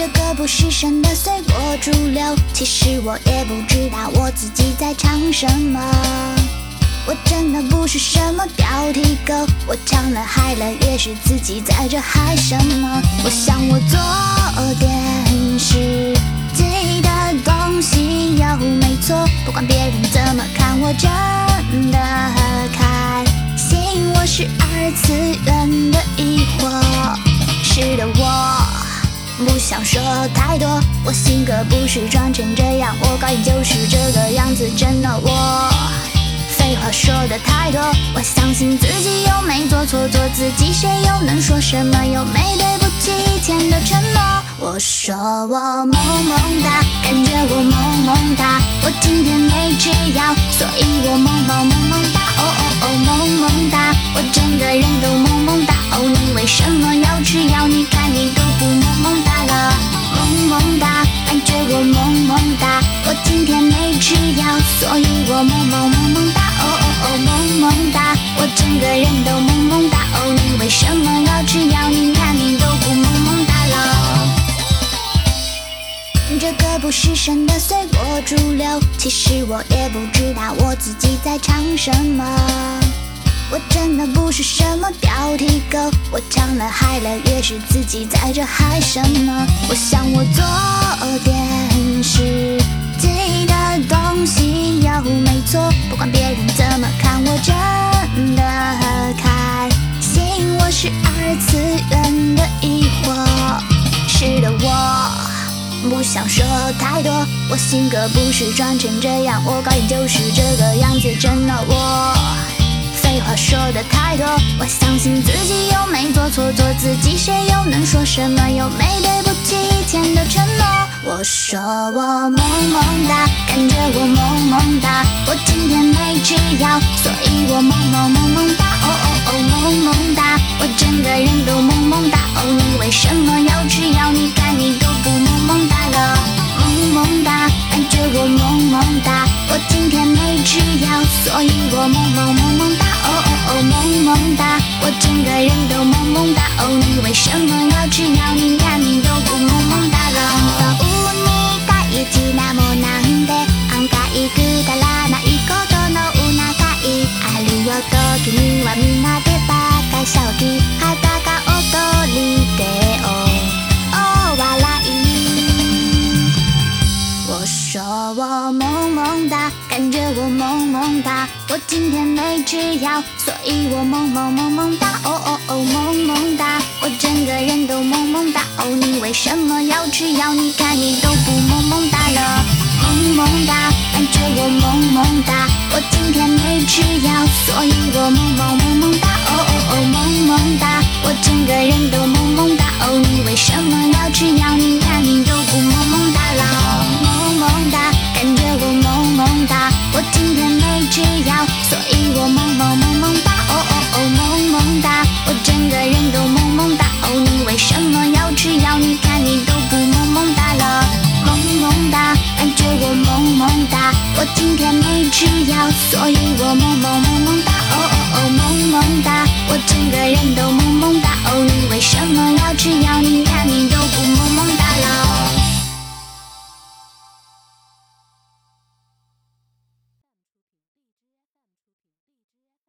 这个不是神的随波逐流，其实我也不知道我自己在唱什么。我真的不是什么标题狗，我唱了嗨了也是自己在这嗨什么。我想我做点实际的东西有没错，不管别人怎么看，我真的开心。我是二次元的疑惑，是的我不想说太多，我性格不是装成这样，我高音就是这个样子，真的我。废话说的太多，我相信自己又没做错，做自己，谁又能说什么？又没对不起以前的承诺。我说我萌萌哒，感觉我萌萌萌萌萌萌哒。哦哦哦，萌萌哒，我整个人都萌萌哒。哦，你为什么要吃药？你看你都不萌萌哒了。这个不是神的随波逐流，其实我也不知道我自己在唱什么。我真的不是什么标题狗，我唱了嗨了也是自己在这嗨什么。我想我做点实际的东西没错，不管别人怎么看，我真的开心。我是二次元的疑惑，是的我。不想说太多，我性格不是装成这样，我高音就是这个样子，真的我。废话说的太多，我相信自己又没做错，做自己，谁又能说什么？又没对不起以前的承诺。我说我萌萌哒，感觉我萌萌哒，我今天没吃药，所以我萌萌萌萌哒。哦哦哦，萌萌哒，我整个人都萌萌哒。哦，你为什么要吃药？你看你都不萌萌哒了，萌萌哒，感觉我萌萌哒，我今天没吃药，所以我萌萌萌萌哒。哦哦哦，萌萌哒，我整个人都萌萌哒。哦，你为什么要吃药？你萌萌哒，感觉我萌萌哒，我今天没吃药，所以我萌萌萌萌哒。哦哦哦，萌萌哒，我整个人都萌萌哒。哦，你为什么要吃药？你看你都不萌萌哒了，萌萌哒，感觉我萌萌哒，我今天没吃药，所以我萌萌萌萌哒。哦哦哦，萌萌哒，我整个人都萌萌哒。没吃药，所以我萌萌萌萌哒，哦哦哦萌萌哒，我整个人都萌萌哒，哦你为什么要吃药？你看你都不萌萌哒了，萌萌哒，感觉我萌萌哒，我今天没吃药，所以我萌萌萌萌哒，哦哦哦萌萌哒，我整个人都萌萌哒，哦你为什么要吃药？你看你都不萌萌哒了。